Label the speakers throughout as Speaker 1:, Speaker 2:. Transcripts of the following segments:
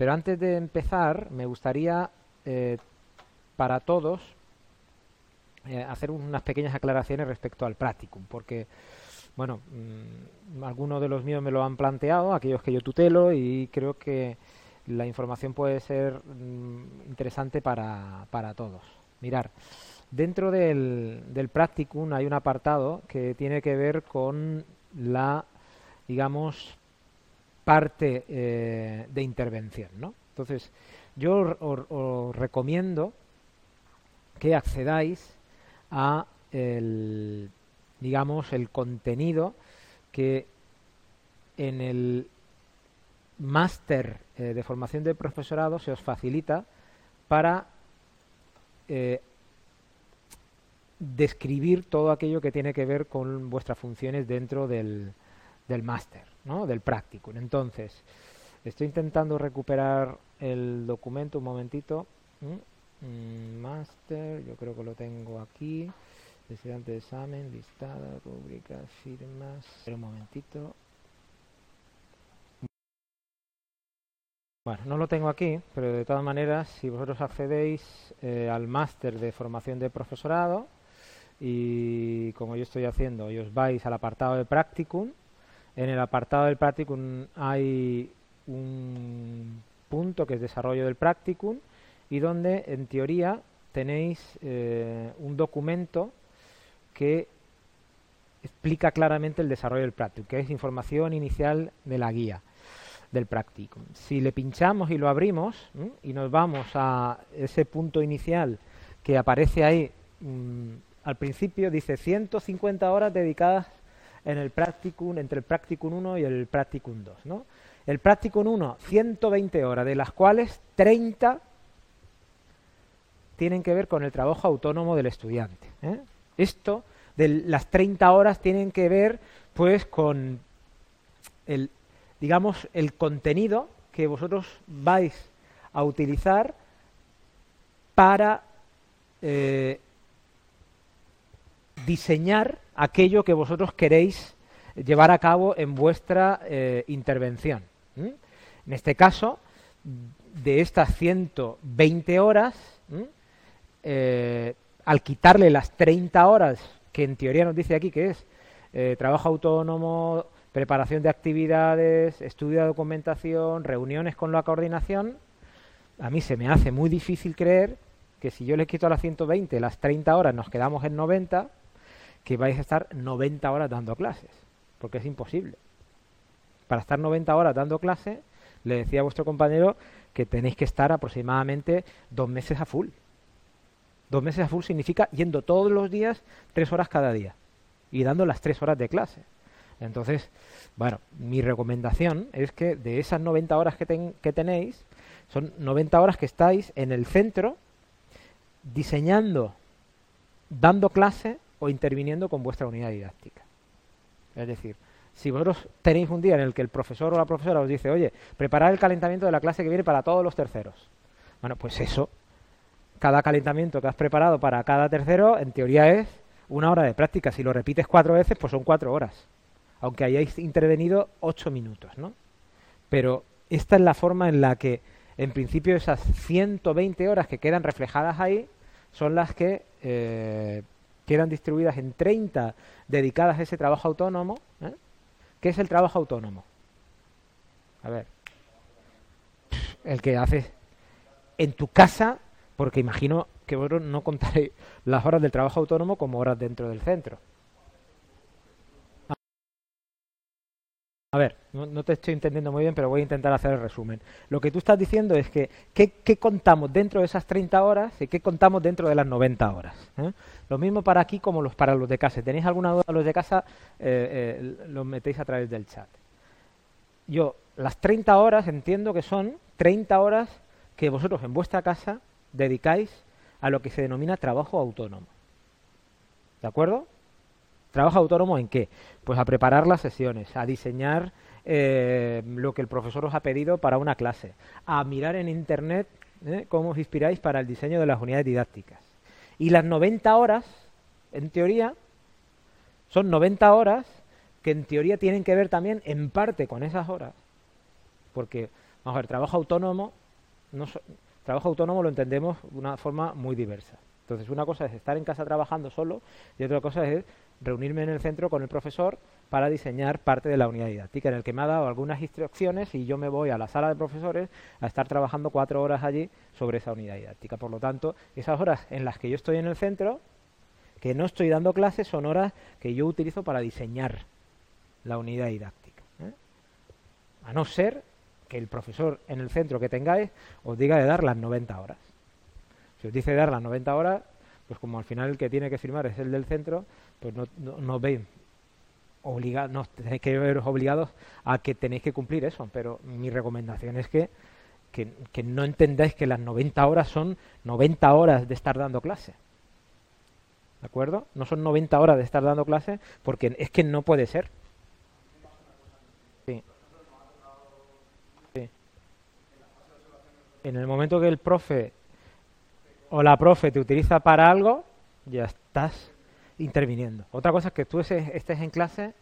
Speaker 1: Pero antes de empezar, me gustaría eh, para todos eh, hacer unas pequeñas aclaraciones respecto al practicum, porque, bueno, mm, algunos de los míos me lo han planteado, aquellos que yo tutelo, y creo que la información puede ser mm, interesante para, para todos. Mirar, dentro del, del practicum hay un apartado que tiene que ver con la, digamos, parte eh, de intervención, ¿no? Entonces, yo os, recomiendo que accedáis a el, digamos, el contenido que en el máster eh, de formación de profesorado se os facilita para eh, describir todo aquello que tiene que ver con vuestras funciones dentro del, del máster, del práctico. Entonces, estoy intentando recuperar el documento un momentito. Mm, máster, yo creo que lo tengo aquí. Estudiante de examen, listada, rubricas, firmas. un momentito. Bueno, no lo tengo aquí, pero de todas maneras, si vosotros accedéis eh, al máster de formación de profesorado y como yo estoy haciendo, y os vais al apartado de practicum, en el apartado del practicum hay un punto que es desarrollo del practicum y donde en teoría tenéis eh, un documento que explica claramente el desarrollo del practicum, que es información inicial de la guía del practicum. Si le pinchamos y lo abrimos y nos vamos a ese punto inicial que aparece ahí mm, al principio, dice 150 horas dedicadas en el practicum, entre el practicum 1 y el practicum 2. ¿no? El practicum 1, 120 horas, de las cuales 30 tienen que ver con el trabajo autónomo del estudiante. ¿eh? Esto de las 30 horas tienen que ver pues con el digamos el contenido que vosotros vais a utilizar para eh, diseñar aquello que vosotros queréis llevar a cabo en vuestra eh, intervención. En este caso, de estas 120 horas, eh, al quitarle las 30 horas que en teoría nos dice aquí que es eh, trabajo autónomo, preparación de actividades, estudio de documentación, reuniones con la coordinación, a mí se me hace muy difícil creer que si yo le quito las 120 las 30 horas nos quedamos en 90, que vais a estar 90 horas dando clases, porque es imposible. Para estar 90 horas dando clase, le decía a vuestro compañero que tenéis que estar aproximadamente dos meses a full. Dos meses a full significa yendo todos los días tres horas cada día y dando las tres horas de clase. Entonces, bueno, mi recomendación es que de esas 90 horas que, que tenéis, son 90 horas que estáis en el centro diseñando, dando clase o interviniendo con vuestra unidad didáctica. Es decir, si vosotros tenéis un día en el que el profesor o la profesora os dice, oye, preparar el calentamiento de la clase que viene para todos los terceros. Bueno, pues eso, cada calentamiento que has preparado para cada tercero, en teoría es una hora de práctica. Si lo repites cuatro veces, pues son cuatro horas. Aunque hayáis intervenido ocho minutos, ¿no? Pero esta es la forma en la que, en principio, esas 120 horas que quedan reflejadas ahí son las que eh, quedan distribuidas en 30 dedicadas a ese trabajo autónomo. ¿eh? ¿Qué es el trabajo autónomo? A ver, el que haces en tu casa, porque imagino que vosotros no contaréis las horas del trabajo autónomo como horas dentro del centro. A ver, no, te estoy entendiendo muy bien, pero voy a intentar hacer el resumen. Lo que tú estás diciendo es que ¿qué, contamos dentro de esas 30 horas y qué contamos dentro de las 90 horas? ¿eh? Lo mismo para aquí como los para los de casa. Si tenéis alguna duda los de casa, eh, eh, lo metéis a través del chat. Yo, las 30 horas entiendo que son 30 horas que vosotros en vuestra casa dedicáis a lo que se denomina trabajo autónomo. ¿De acuerdo? ¿Trabajo autónomo en qué? Pues a preparar las sesiones, a diseñar eh, lo que el profesor os ha pedido para una clase, a mirar en Internet ¿eh? cómo os inspiráis para el diseño de las unidades didácticas. Y las 90 horas, en teoría, son 90 horas que en teoría tienen que ver también en parte con esas horas, porque Vamos a ver, trabajo autónomo, no trabajo autónomo lo entendemos de una forma muy diversa. Entonces, una cosa es estar en casa trabajando solo y otra cosa es reunirme en el centro con el profesor para diseñar parte de la unidad didáctica, en el que me ha dado algunas instrucciones y yo me voy a la sala de profesores a estar trabajando cuatro horas allí sobre esa unidad didáctica. Por lo tanto, esas horas en las que yo estoy en el centro, que no estoy dando clases, son horas que yo utilizo para diseñar la unidad didáctica. ¿eh? A no ser que el profesor en el centro que tengáis os diga de dar las 90 horas. Si os dice dar las 90 horas, pues como al final el que tiene que firmar es el del centro, pues no, no, no tenéis que veros obligados a que tenéis que cumplir eso, pero mi recomendación es que, que, no entendáis que las 90 horas son 90 horas de estar dando clase. ¿De acuerdo? No son 90 horas de estar dando clase porque es que no puede ser. Sí. En el momento que el profe o la profe te utiliza para algo, ya estás interviniendo. Otra cosa es que tú estés en clase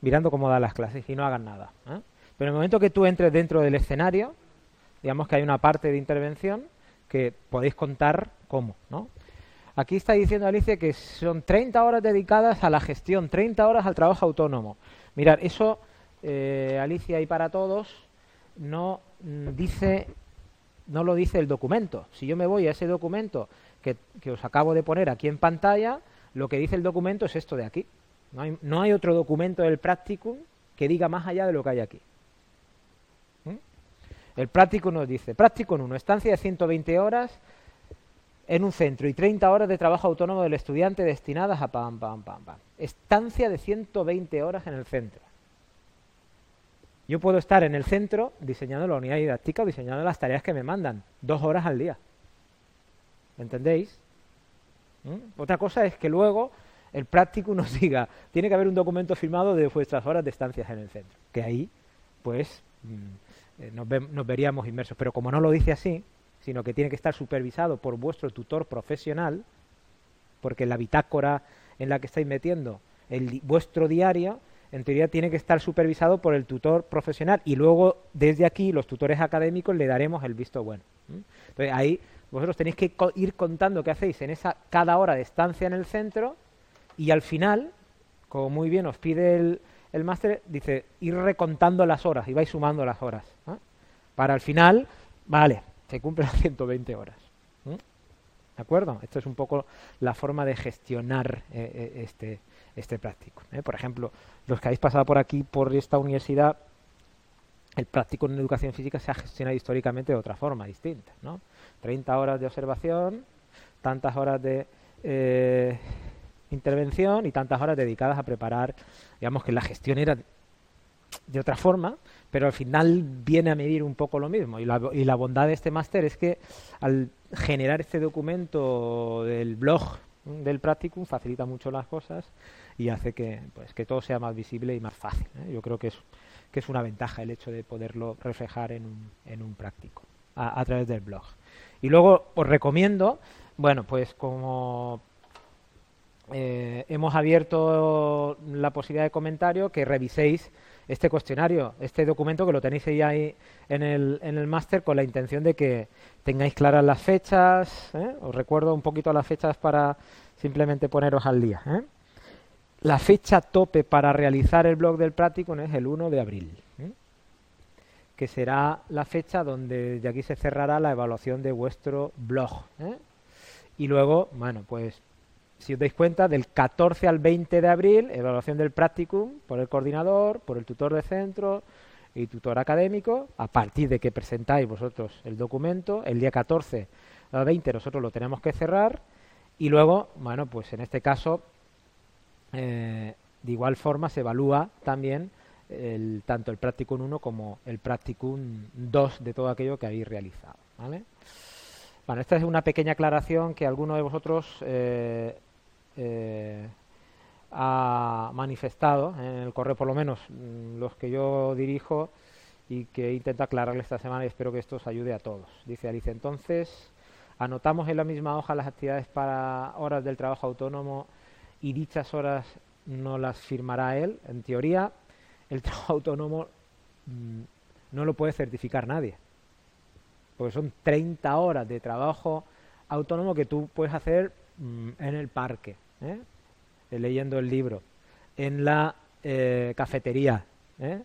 Speaker 1: mirando cómo dan las clases y no hagas nada. ¿eh? Pero en el momento que tú entres dentro del escenario, digamos que hay una parte de intervención que podéis contar cómo, ¿no? Aquí está diciendo Alicia que son 30 horas dedicadas a la gestión, 30 horas al trabajo autónomo. Mirad, eso, eh, Alicia, y para todos, no mm, dice no lo dice el documento. Si yo me voy a ese documento que, os acabo de poner aquí en pantalla, lo que dice el documento es esto de aquí. No hay, otro documento del practicum que diga más allá de lo que hay aquí. ¿Mm? El practicum nos dice, practicum 1, estancia de 120 horas en un centro y 30 horas de trabajo autónomo del estudiante destinadas a pam, pam, pam, pam. Estancia de 120 horas en el centro. Yo puedo estar en el centro diseñando la unidad didáctica o diseñando las tareas que me mandan, dos horas al día. ¿Entendéis? ¿Mm? Otra cosa es que luego el práctico nos diga, tiene que haber un documento firmado de vuestras horas de estancias en el centro. Que ahí, pues, mm, eh, nos, nos veríamos inmersos. Pero como no lo dice así, sino que tiene que estar supervisado por vuestro tutor profesional, porque la bitácora en la que estáis metiendo el, vuestro diario en teoría tiene que estar supervisado por el tutor profesional y luego desde aquí los tutores académicos le daremos el visto bueno. Entonces ahí vosotros tenéis que ir contando qué hacéis en esa cada hora de estancia en el centro y al final, como muy bien os pide el, el máster, dice ir recontando las horas y vais sumando las horas. Para al final, vale, se cumplen las 120 horas. ¿De acuerdo? Esto es un poco la forma de gestionar eh, eh, este, este práctico. ¿eh? Por ejemplo, los que habéis pasado por aquí, por esta universidad, el práctico en educación física se ha gestionado históricamente de otra forma, distinta. ¿no? 30 horas de observación, tantas horas de eh, intervención y tantas horas dedicadas a preparar, digamos que la gestión era de otra forma, pero al final viene a medir un poco lo mismo. Y la, y la bondad de este máster es que al generar este documento del blog del practicum facilita mucho las cosas y hace que, pues, que todo sea más visible y más fácil. ¿eh? Yo creo que es, que es una ventaja el hecho de poderlo reflejar en un, en un práctico a, través del blog. Y luego os recomiendo, bueno, pues como eh, hemos abierto la posibilidad de comentario, que reviséis este cuestionario, este documento que lo tenéis ahí en el, en el máster con la intención de que tengáis claras las fechas. ¿eh? Os recuerdo un poquito las fechas para simplemente poneros al día. ¿eh? La fecha tope para realizar el blog del práctico es el 1 de abril, ¿eh? que será la fecha donde de aquí se cerrará la evaluación de vuestro blog. ¿eh? Y luego, bueno, pues si os dais cuenta, del 14 al 20 de abril, evaluación del practicum por el coordinador, por el tutor de centro y tutor académico, a partir de que presentáis vosotros el documento, el día 14 al 20 nosotros lo tenemos que cerrar y luego, bueno, pues en este caso eh, de igual forma se evalúa también el, tanto el Practicum 1 como el Practicum 2 de todo aquello que habéis realizado. ¿vale? Bueno, esta es una pequeña aclaración que alguno de vosotros eh, eh, ha manifestado en el correo, por lo menos mm, los que yo dirijo, y que intento aclararle esta semana y espero que esto os ayude a todos. Dice Alice, entonces, anotamos en la misma hoja las actividades para horas del trabajo autónomo y dichas horas no las firmará él. En teoría, el trabajo autónomo mm, no lo puede certificar nadie. Porque son 30 horas de trabajo autónomo que tú puedes hacer mm, en el parque, ¿eh? leyendo el libro, en la eh, cafetería, ¿eh?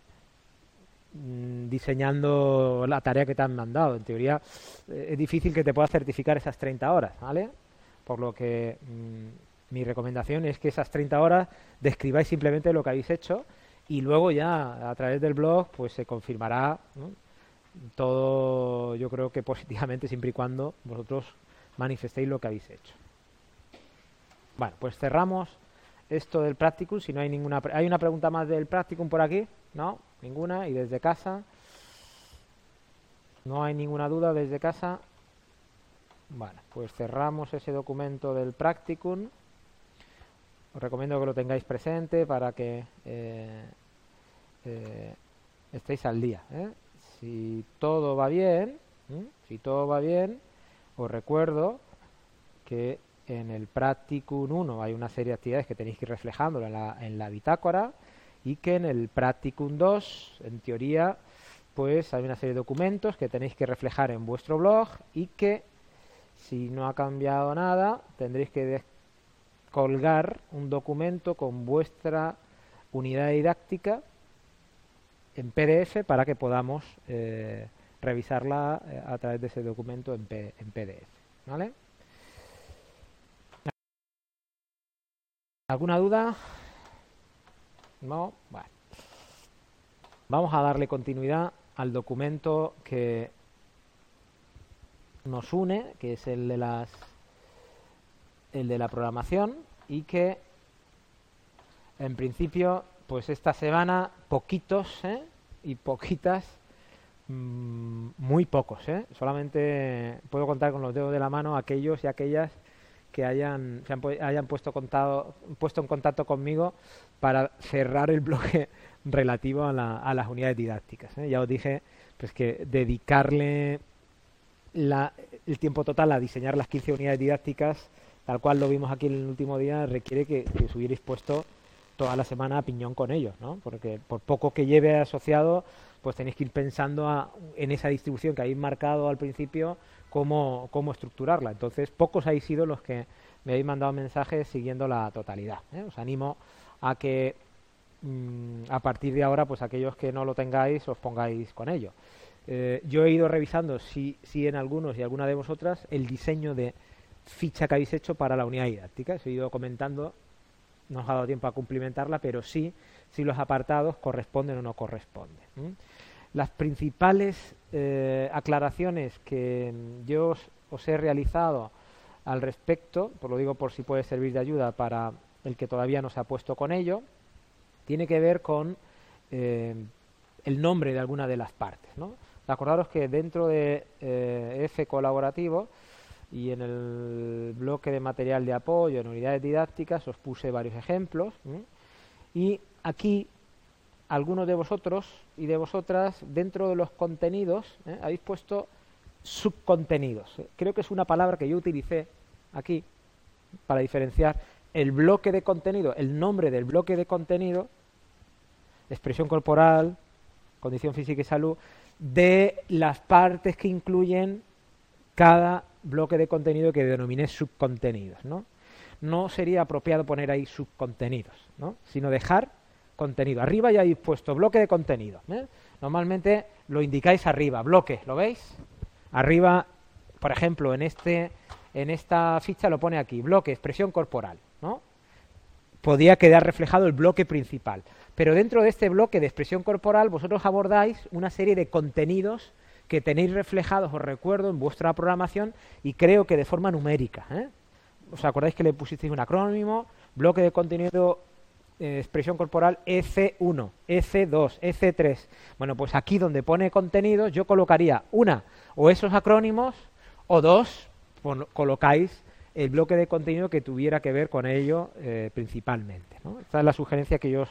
Speaker 1: Mm, diseñando la tarea que te han mandado. En teoría es difícil que te puedas certificar esas 30 horas, ¿vale? Por lo que mi recomendación es que esas 30 horas describáis simplemente lo que habéis hecho y luego ya a través del blog pues se confirmará todo yo creo que positivamente siempre y cuando vosotros manifestéis lo que habéis hecho. Bueno, pues cerramos esto del practicum, si no hay ninguna... ¿Hay una pregunta más del practicum por aquí? ¿No? Ninguna. ¿Y desde casa? No hay ninguna duda desde casa. Bueno, pues cerramos ese documento del practicum. Os recomiendo que lo tengáis presente para que eh, eh, estéis al día. ¿eh? Si todo va bien, si todo va bien, os recuerdo que en el Practicum 1 hay una serie de actividades que tenéis que ir reflejando en la, en la bitácora y que en el Practicum 2, en teoría, pues hay una serie de documentos que tenéis que reflejar en vuestro blog y que si no ha cambiado nada tendréis que colgar un documento con vuestra unidad didáctica en PDF para que podamos eh, revisarla eh, a través de ese documento en, PDF. ¿vale? ¿Alguna duda? No. Bueno. Vamos a darle continuidad al documento que nos une, que es el de las el de la programación y que en principio pues esta semana poquitos ¿eh? y poquitas Mm, muy pocos, ¿eh? Solamente puedo contar con los dedos de la mano aquellos y aquellas que hayan, se hayan puesto, contado, puesto en contacto conmigo para cerrar el bloque relativo a, las unidades didácticas. ¿eh? Ya os dije pues que dedicarle el tiempo total a diseñar las 15 unidades didácticas, tal cual lo vimos aquí en el último día, requiere que, que os hubierais puesto toda la semana a piñón con ellos, ¿no? Porque por poco que lleve asociado, pues tenéis que ir pensando en esa distribución que habéis marcado al principio, cómo, cómo estructurarla. Entonces, pocos habéis sido los que me habéis mandado mensajes siguiendo la totalidad. ¿eh? Os animo a que mm, a partir de ahora, pues aquellos que no lo tengáis, os pongáis con ello. Eh, yo he ido revisando si, si en algunos y alguna de vosotras el diseño de ficha que habéis hecho para la unidad didáctica. He ido comentando, no os ha dado tiempo a cumplimentarla, pero sí si los apartados corresponden o no corresponden. Las principales eh, aclaraciones que yo os, he realizado al respecto, por lo digo por si puede servir de ayuda para el que todavía no se ha puesto con ello, tiene que ver con eh, el nombre de alguna de las partes. ¿no? Acordaros que dentro de eh, F colaborativo y en el bloque de material de apoyo en unidades didácticas os puse varios ejemplos y aquí algunos de vosotros y de vosotras dentro de los contenidos ¿eh? habéis puesto subcontenidos. Creo que es una palabra que yo utilicé aquí para diferenciar el bloque de contenido, el nombre del bloque de contenido, expresión corporal, condición física y salud, de las partes que incluyen cada bloque de contenido que denominé subcontenidos. ¿no? no sería apropiado poner ahí subcontenidos, ¿no? sino dejar contenido. Arriba ya habéis puesto bloque de contenido. ¿eh? Normalmente lo indicáis arriba, bloque, ¿lo veis? Arriba, por ejemplo, en este en esta ficha lo pone aquí, bloque, expresión corporal, ¿no? Podría quedar reflejado el bloque principal. Pero dentro de este bloque de expresión corporal vosotros abordáis una serie de contenidos que tenéis reflejados, os recuerdo, en vuestra programación y creo que de forma numérica. ¿eh? ¿Os acordáis que le pusisteis un acrónimo? Bloque de contenido eh, expresión corporal EC1, EC2, EC3. Bueno, pues aquí donde pone contenidos yo colocaría una o esos acrónimos o dos colocáis el bloque de contenido que tuviera que ver con ello eh, principalmente. Esta es la sugerencia que yo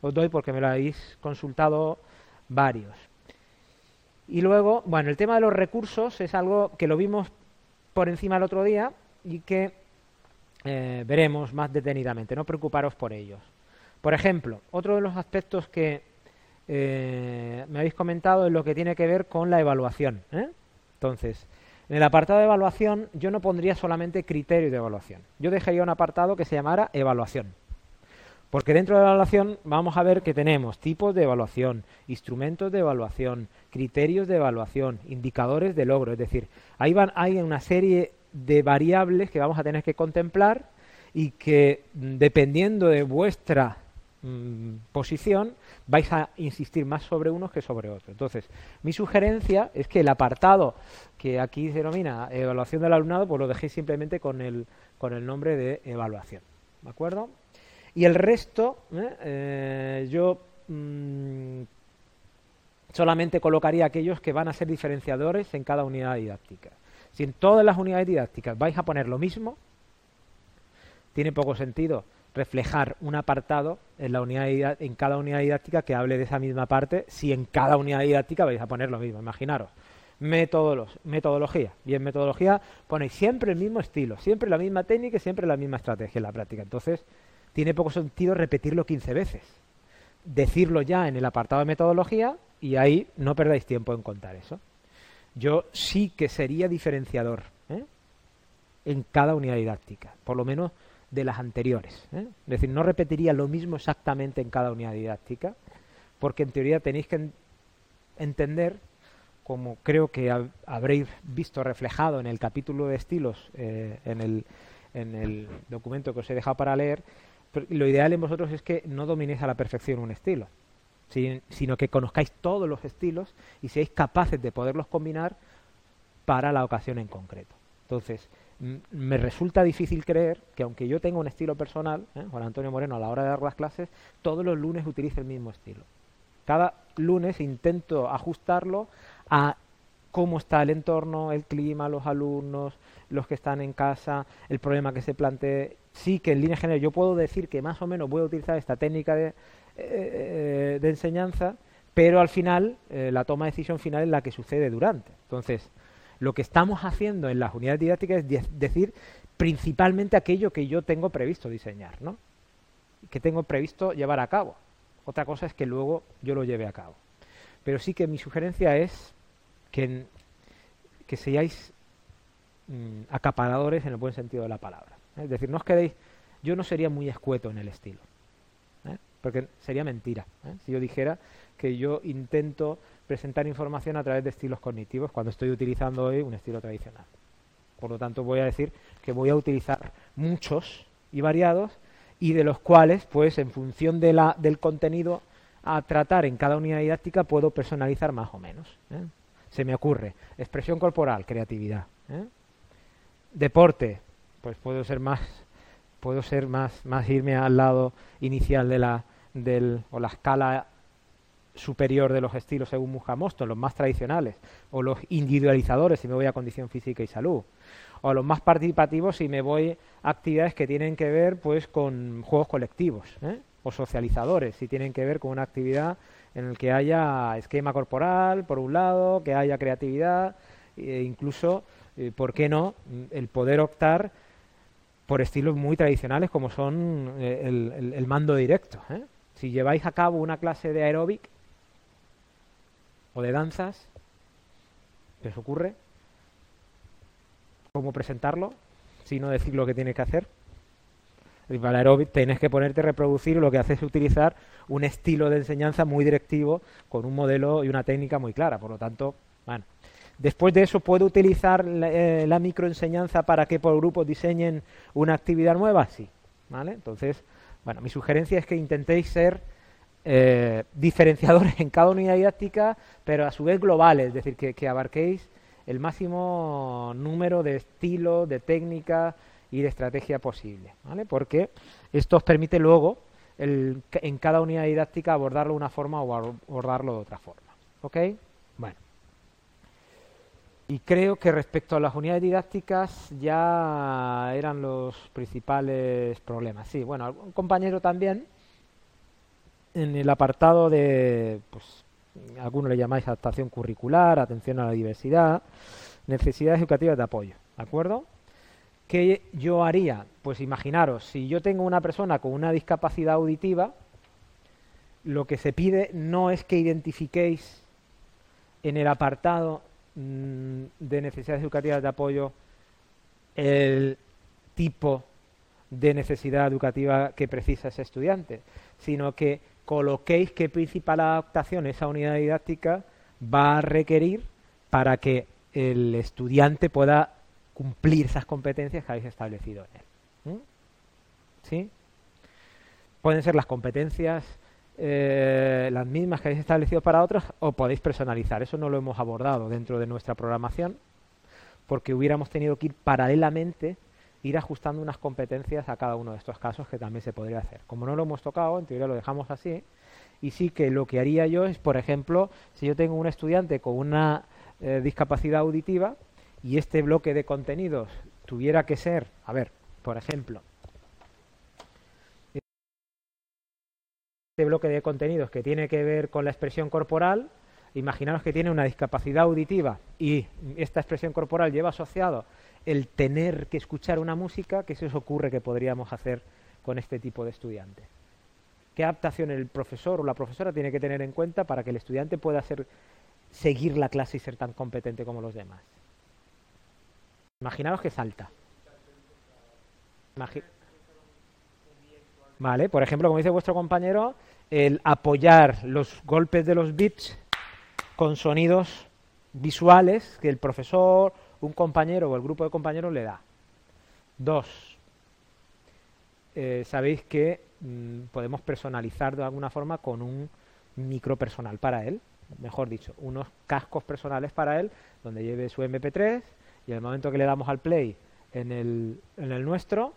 Speaker 1: os, doy porque me lo habéis consultado varios. Y luego, bueno, el tema de los recursos es algo que lo vimos por encima el otro día y que eh, veremos más detenidamente. No preocuparos por ellos. Por ejemplo, otro de los aspectos que eh, me habéis comentado en lo que tiene que ver con la evaluación. ¿eh? Entonces, en el apartado de evaluación yo no pondría solamente criterios de evaluación. Yo dejaría un apartado que se llamara evaluación. Porque dentro de la evaluación vamos a ver que tenemos tipos de evaluación, instrumentos de evaluación, criterios de evaluación, indicadores de logro. Es decir, ahí van, hay una serie de variables que vamos a tener que contemplar y que mm, dependiendo de vuestra mm, posición vais a insistir más sobre unos que sobre otros. Entonces, mi sugerencia es que el apartado que aquí se denomina evaluación del alumnado, pues lo dejéis simplemente con el, con el nombre de evaluación. ¿De acuerdo? Y el resto, ¿eh? Eh, yo mm, solamente colocaría aquellos que van a ser diferenciadores en cada unidad didáctica. Si en todas las unidades didácticas vais a poner lo mismo, tiene poco sentido reflejar un apartado en, la unidad, en cada unidad didáctica que hable de esa misma parte si en cada unidad didáctica vais a poner lo mismo. Imaginaros, metodología. Y en metodología ponéis siempre el mismo estilo, siempre la misma técnica y siempre la misma estrategia en la práctica. Entonces, tiene poco sentido repetirlo 15 veces. Decirlo ya en el apartado de metodología y ahí no perdáis tiempo en contar eso. Yo sí que sería diferenciador ¿eh? en cada unidad didáctica, por lo menos de las anteriores. ¿eh? Es decir, no repetiría lo mismo exactamente en cada unidad didáctica, porque en teoría tenéis que entender, como creo que habréis visto reflejado en el capítulo de estilos, eh, en, el, en el documento que os he dejado para leer, lo ideal en vosotros es que no dominéis a la perfección un estilo, sino que conozcáis todos los estilos y seáis capaces de poderlos combinar para la ocasión en concreto. Entonces, me resulta difícil creer que aunque yo tenga un estilo personal, ¿eh? Juan Antonio Moreno a la hora de dar las clases, todos los lunes utilice el mismo estilo. Cada lunes intento ajustarlo a cómo está el entorno, el clima, los alumnos, los que están en casa, el problema que se plantee. Sí que en línea general yo puedo decir que más o menos voy a utilizar esta técnica de, eh, de enseñanza, pero al final eh, la toma de decisión final es la que sucede durante. Entonces, lo que estamos haciendo en las unidades didácticas es decir principalmente aquello que yo tengo previsto diseñar, ¿no? que tengo previsto llevar a cabo. Otra cosa es que luego yo lo lleve a cabo. Pero sí que mi sugerencia es que, seáis mm, acaparadores en el buen sentido de la palabra. ¿eh? Es decir, no os quedéis, yo no sería muy escueto en el estilo, ¿eh? porque sería mentira ¿eh? si yo dijera que yo intento presentar información a través de estilos cognitivos cuando estoy utilizando hoy un estilo tradicional. Por lo tanto, voy a decir que voy a utilizar muchos y variados y de los cuales, pues, en función de la, del contenido a tratar en cada unidad didáctica, puedo personalizar más o menos. ¿eh? Se me ocurre. Expresión corporal, creatividad. ¿eh? Deporte, pues puedo ser más, puedo ser más, más irme al lado inicial de la, del, o la escala superior de los estilos según Mujamosto, los más tradicionales, o los individualizadores si me voy a condición física y salud, o los más participativos si me voy a actividades que tienen que ver pues con juegos colectivos, ¿eh? o socializadores si tienen que ver con una actividad en la que haya esquema corporal, por un lado, que haya creatividad, e incluso, eh, ¿por qué no?, el poder optar por estilos muy tradicionales como son eh, el, el, mando directo. Si lleváis a cabo una clase de aeróbic, o de danzas, ¿qué os ocurre? ¿Cómo presentarlo? Si no decir lo que tienes que hacer. Y para aeróbic tienes que ponerte a reproducir y lo que haces es utilizar un estilo de enseñanza muy directivo con un modelo y una técnica muy clara. Por lo tanto, bueno. Después de eso, ¿puedo utilizar la, eh, microenseñanza para que por grupos diseñen una actividad nueva? Sí. ¿Vale? Entonces, bueno, mi sugerencia es que intentéis ser eh, diferenciadores en cada unidad didáctica, pero a su vez globales, es decir, que, abarquéis el máximo número de estilos, de técnicas y de estrategia posible, ¿vale? Porque esto os permite luego el, en cada unidad didáctica abordarlo de una forma o abordarlo de otra forma, ¿ok? Bueno. Y creo que respecto a las unidades didácticas ya eran los principales problemas. Sí, bueno, algún compañero también en el apartado de, pues, algunos le llamáis adaptación curricular, atención a la diversidad, necesidades educativas de apoyo, ¿de acuerdo? ¿Qué yo haría? Pues imaginaros, si yo tengo una persona con una discapacidad auditiva lo que se pide no es que identifiquéis en el apartado mm, de necesidades educativas de apoyo el tipo de necesidad educativa que precisa ese estudiante, sino que coloquéis qué principal adaptación esa unidad didáctica va a requerir para que el estudiante pueda cumplir esas competencias que habéis establecido en él. ¿Sí? Pueden ser las competencias eh, las mismas que habéis establecido para otros o podéis personalizar. Eso no lo hemos abordado dentro de nuestra programación porque hubiéramos tenido que ir paralelamente ir ajustando unas competencias a cada uno de estos casos que también se podría hacer. Como no lo hemos tocado, en teoría lo dejamos así, y sí que lo que haría yo es, por ejemplo, si yo tengo un estudiante con una eh, discapacidad auditiva y este bloque de contenidos tuviera que ser, a ver, por ejemplo, este bloque de contenidos que tiene que ver con la expresión corporal, imaginaros que tiene una discapacidad auditiva y esta expresión corporal lleva asociado el tener que escuchar una música, ¿qué se os ocurre que podríamos hacer con este tipo de estudiante? ¿Qué adaptación el profesor o la profesora tiene que tener en cuenta para que el estudiante pueda seguir la clase y ser tan competente como los demás? Imaginaos que salta. vale, por ejemplo, como dice vuestro compañero, el apoyar los golpes de los bits con sonidos visuales que el profesor un compañero o el grupo de compañeros le da. Dos, eh, sabéis que mm, podemos personalizar de alguna forma con un micro personal para él, mejor dicho, unos cascos personales para él, donde lleve su MP3 y el momento que le damos al play en el, en el nuestro,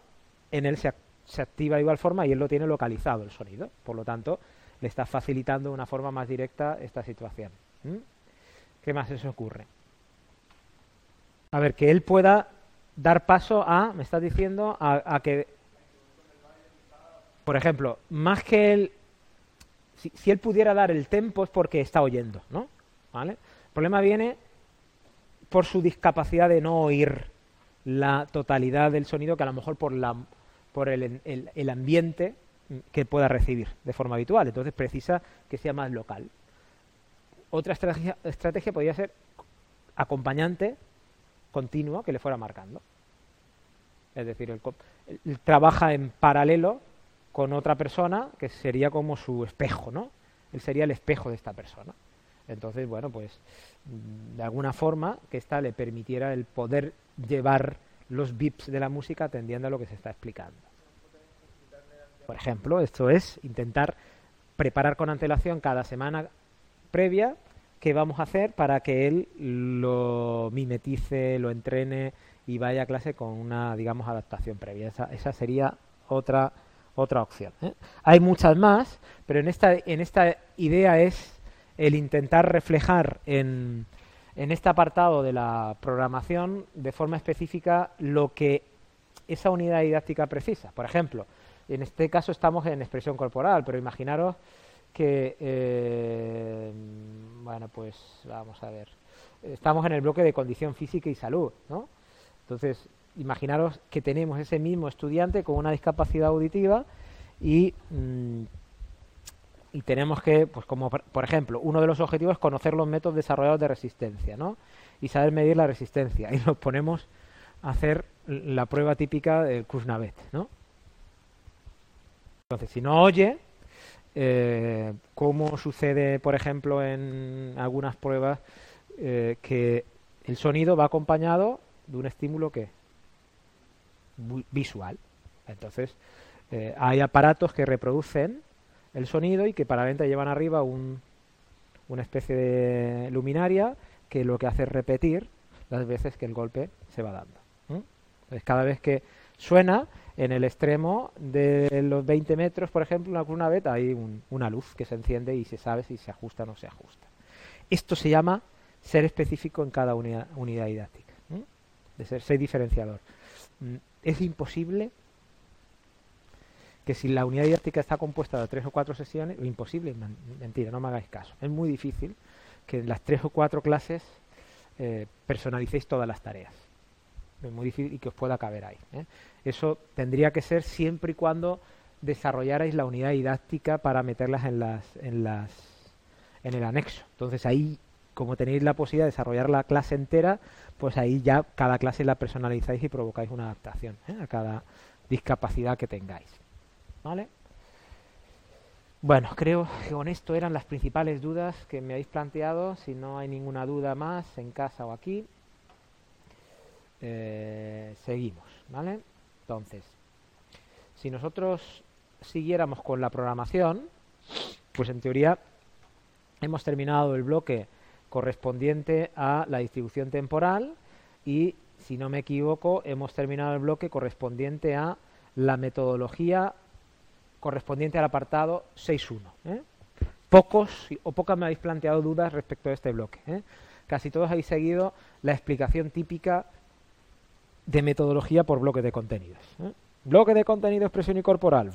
Speaker 1: en él se, se, activa de igual forma y él lo tiene localizado el sonido. Por lo tanto, le está facilitando de una forma más directa esta situación. ¿Qué más se ocurre? A ver, que él pueda dar paso a, me estás diciendo, a, que, por ejemplo, más que él, si, él pudiera dar el tempo es porque está oyendo, ¿no? El problema viene por su discapacidad de no oír la totalidad del sonido que a lo mejor por, la, por el, el ambiente que pueda recibir de forma habitual. Entonces precisa que sea más local. Otra estrategia, estrategia podría ser acompañante continuo que le fuera marcando. Es decir, él, trabaja en paralelo con otra persona que sería como su espejo, ¿no? Él sería el espejo de esta persona. Entonces, bueno, pues mm, de alguna forma que ésta le permitiera el poder llevar los bips de la música atendiendo a lo que se está explicando. Por ejemplo, esto es intentar preparar con antelación cada semana previa qué vamos a hacer para que él lo mimetice, lo entrene y vaya a clase con una, digamos, adaptación previa. Esa, esa sería otra otra opción. ¿eh? Hay muchas más, pero en esta, en esta idea es el intentar reflejar en, en este apartado de la programación de forma específica lo que esa unidad didáctica precisa. Por ejemplo, en este caso estamos en expresión corporal, pero imaginaros que, eh, bueno, pues vamos a ver, estamos en el bloque de condición física y salud, ¿no? Entonces, imaginaros que tenemos ese mismo estudiante con una discapacidad auditiva y, mm, y tenemos que, pues como por ejemplo, uno de los objetivos es conocer los métodos desarrollados de resistencia, ¿no? Y saber medir la resistencia. Y nos ponemos a hacer la prueba típica del Kuznavet, ¿no? Entonces, si no oye, eh, como sucede, por ejemplo, en algunas pruebas, eh, que el sonido va acompañado de un estímulo que visual. Entonces, eh, hay aparatos que reproducen el sonido y que para venta llevan arriba un, una especie de luminaria que lo que hace es repetir las veces que el golpe se va dando. Entonces, cada vez que suena, en el extremo de los 20 metros, por ejemplo, una vez hay una luz que se enciende y se sabe si se ajusta o no se ajusta. Esto se llama ser específico en cada unidad, didáctica, de ser, ser diferenciador. Mm, es imposible que si la unidad didáctica está compuesta de tres o cuatro sesiones, imposible, mentira, no me hagáis caso, es muy difícil que en las tres o cuatro clases eh, personalicéis todas las tareas es muy difícil y que os pueda caber ahí. ¿eh? Eso tendría que ser siempre y cuando desarrollarais la unidad didáctica para meterlas en las en las en el anexo. Entonces ahí como tenéis la posibilidad de desarrollar la clase entera, pues ahí ya cada clase la personalizáis y provocáis una adaptación ¿eh? a cada discapacidad que tengáis. ¿Vale? Bueno, creo que con esto eran las principales dudas que me habéis planteado. Si no hay ninguna duda más en casa o aquí, eh, seguimos, ¿vale? Entonces, si nosotros siguiéramos con la programación, pues en teoría hemos terminado el bloque correspondiente a la distribución temporal y, si no me equivoco, hemos terminado el bloque correspondiente a la metodología correspondiente al apartado 6.1. ¿eh? Pocos o pocas me habéis planteado dudas respecto a este bloque. ¿eh? Casi todos habéis seguido la explicación típica de metodología por bloque de contenidos. ¿eh? Bloque de contenido, expresión y corporal.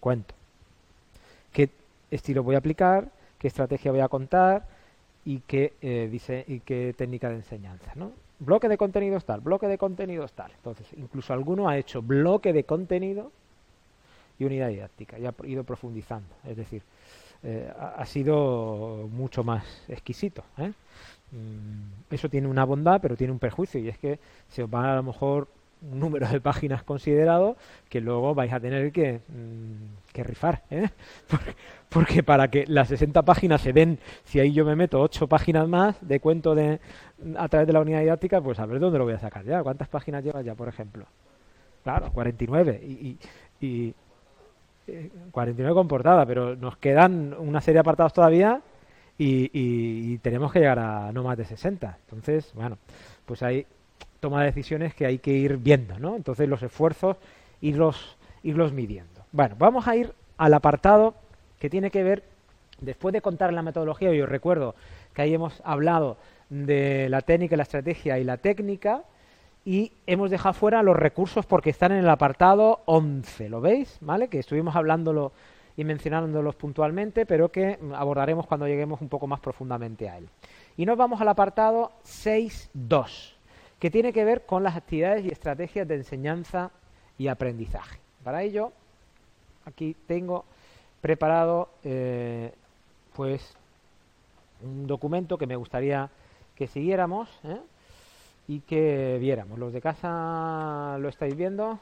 Speaker 1: cuento. ¿Qué estilo voy a aplicar? ¿Qué estrategia voy a contar? y qué, qué técnica de enseñanza. ¿no? Bloque de contenidos tal, bloque de contenidos tal. Entonces, incluso alguno ha hecho bloque de contenido y unidad didáctica y ha ido profundizando. Es decir, eh, ha, sido mucho más exquisito. ¿eh? Mm, eso tiene una bondad, pero tiene un perjuicio y es que se os va a lo mejor un número de páginas considerado que luego vais a tener que, mm, rifar. ¿eh? Porque, para que las 60 páginas se den, si ahí yo me meto 8 páginas más de cuento de, a través de la unidad didáctica, pues a ver dónde lo voy a sacar ya. ¿Cuántas páginas llevas ya, por ejemplo? Claro, 49. Y, y, y 49 con portada, pero nos quedan una serie de apartados todavía y, tenemos que llegar a no más de 60. Entonces, bueno, pues ahí toma de decisiones que hay que ir viendo, ¿no? Entonces los esfuerzos irlos, irlos midiendo. Bueno, vamos a ir al apartado que tiene que ver, después de contar la metodología, yo recuerdo que ahí hemos hablado de la técnica, la estrategia y la técnica, y hemos dejado fuera los recursos porque están en el apartado 11, ¿lo veis? ¿Vale? Que estuvimos hablándolo y mencionándolos puntualmente, pero que abordaremos cuando lleguemos un poco más profundamente a él. Y nos vamos al apartado 6.2 que tiene que ver con las actividades y estrategias de enseñanza y aprendizaje. Para ello, aquí tengo preparado eh, pues un documento que me gustaría que siguiéramos ¿eh? Y que viéramos. Los de casa lo estáis viendo.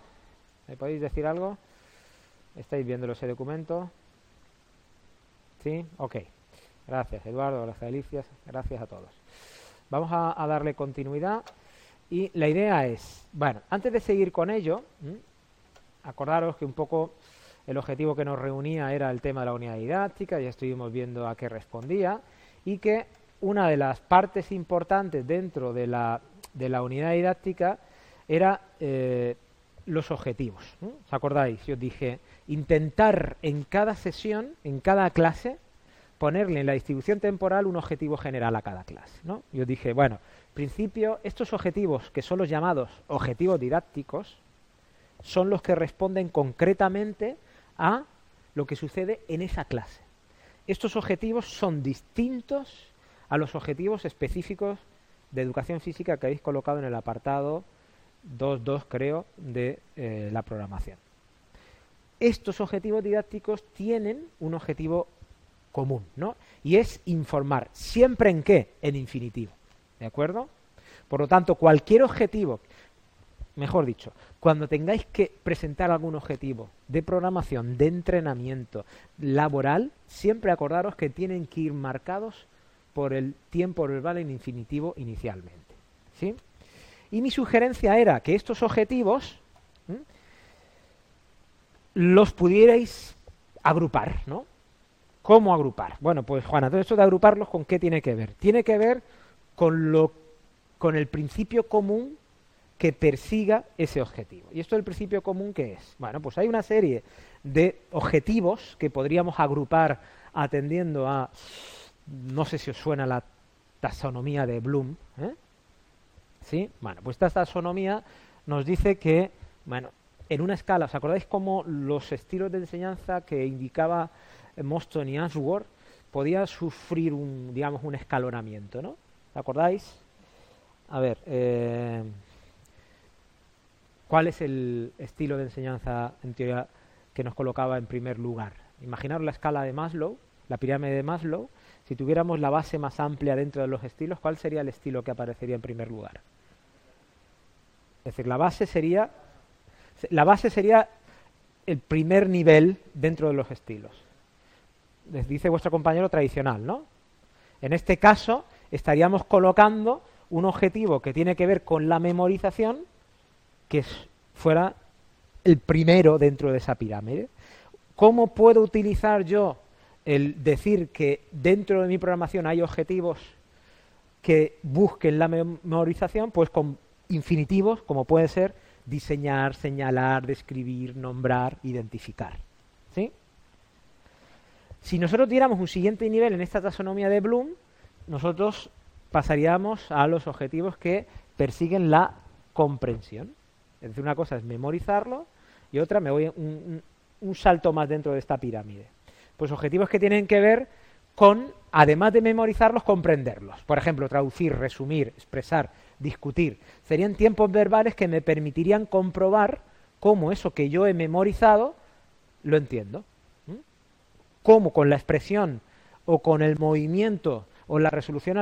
Speaker 1: ¿Me podéis decir algo? ¿Estáis viendo ese documento? ¿Sí? Ok. Gracias, Eduardo. Gracias, Alicia. Gracias a todos. Vamos a darle continuidad y la idea es, bueno, antes de seguir con ello, acordaros que un poco el objetivo que nos reunía era el tema de la unidad didáctica, ya estuvimos viendo a qué respondía, y que una de las partes importantes dentro de la, de la unidad didáctica era eh, los objetivos. ¿Os acordáis? Yo dije, intentar en cada sesión, en cada clase, ponerle en la distribución temporal un objetivo general a cada clase. ¿no? Yo dije, bueno, principio, estos objetivos, que son los llamados objetivos didácticos, son los que responden concretamente a lo que sucede en esa clase. Estos objetivos son distintos a los objetivos específicos de educación física que habéis colocado en el apartado 2.2, creo, de eh, la programación. Estos objetivos didácticos tienen un objetivo común, ¿no? Y es informar. ¿Siempre en qué? En infinitivo. ¿De acuerdo? Por lo tanto, cualquier objetivo, mejor dicho, cuando tengáis que presentar algún objetivo de programación, de entrenamiento laboral, siempre acordaros que tienen que ir marcados por el tiempo verbal en infinitivo inicialmente. ¿sí? Y mi sugerencia era que estos objetivos los pudierais agrupar, ¿no? ¿Cómo agrupar? Bueno, pues Juana, todo esto de agruparlos, ¿con qué tiene que ver? Tiene que ver con, lo, con el principio común que persiga ese objetivo. ¿Y esto del principio común qué es? Bueno, pues hay una serie de objetivos que podríamos agrupar atendiendo a, no sé si os suena la taxonomía de Bloom, ¿eh? ¿Sí? Bueno, pues esta taxonomía nos dice que, bueno, en una escala, ¿os acordáis cómo los estilos de enseñanza que indicaba Moston y Answorth podía sufrir un, digamos, un escalonamiento, ¿no? acordáis? A ver, eh, ¿cuál es el estilo de enseñanza en teoría que nos colocaba en primer lugar. Imaginaros la escala de Maslow, la pirámide de Maslow, si tuviéramos la base más amplia dentro de los estilos, ¿cuál sería el estilo que aparecería en primer lugar? Es decir, la base sería la base sería el primer nivel dentro de los estilos. Les dice vuestro compañero tradicional, ¿no? En este caso, estaríamos colocando un objetivo que tiene que ver con la memorización, que fuera el primero dentro de esa pirámide. ¿Cómo puedo utilizar yo el decir que dentro de mi programación hay objetivos que busquen la memorización? Pues con infinitivos, como puede ser diseñar, señalar, describir, nombrar, identificar. ¿Sí? Si nosotros diéramos un siguiente nivel en esta taxonomía de Bloom, nosotros pasaríamos a los objetivos que persiguen la comprensión. Es decir, una cosa es memorizarlo y otra me voy un, un salto más dentro de esta pirámide. Pues objetivos que tienen que ver con, además de memorizarlos, comprenderlos. Por ejemplo, traducir, resumir, expresar, discutir. Serían tiempos verbales que me permitirían comprobar cómo eso que yo he memorizado lo entiendo. Cómo con la expresión o con el movimiento o la resolución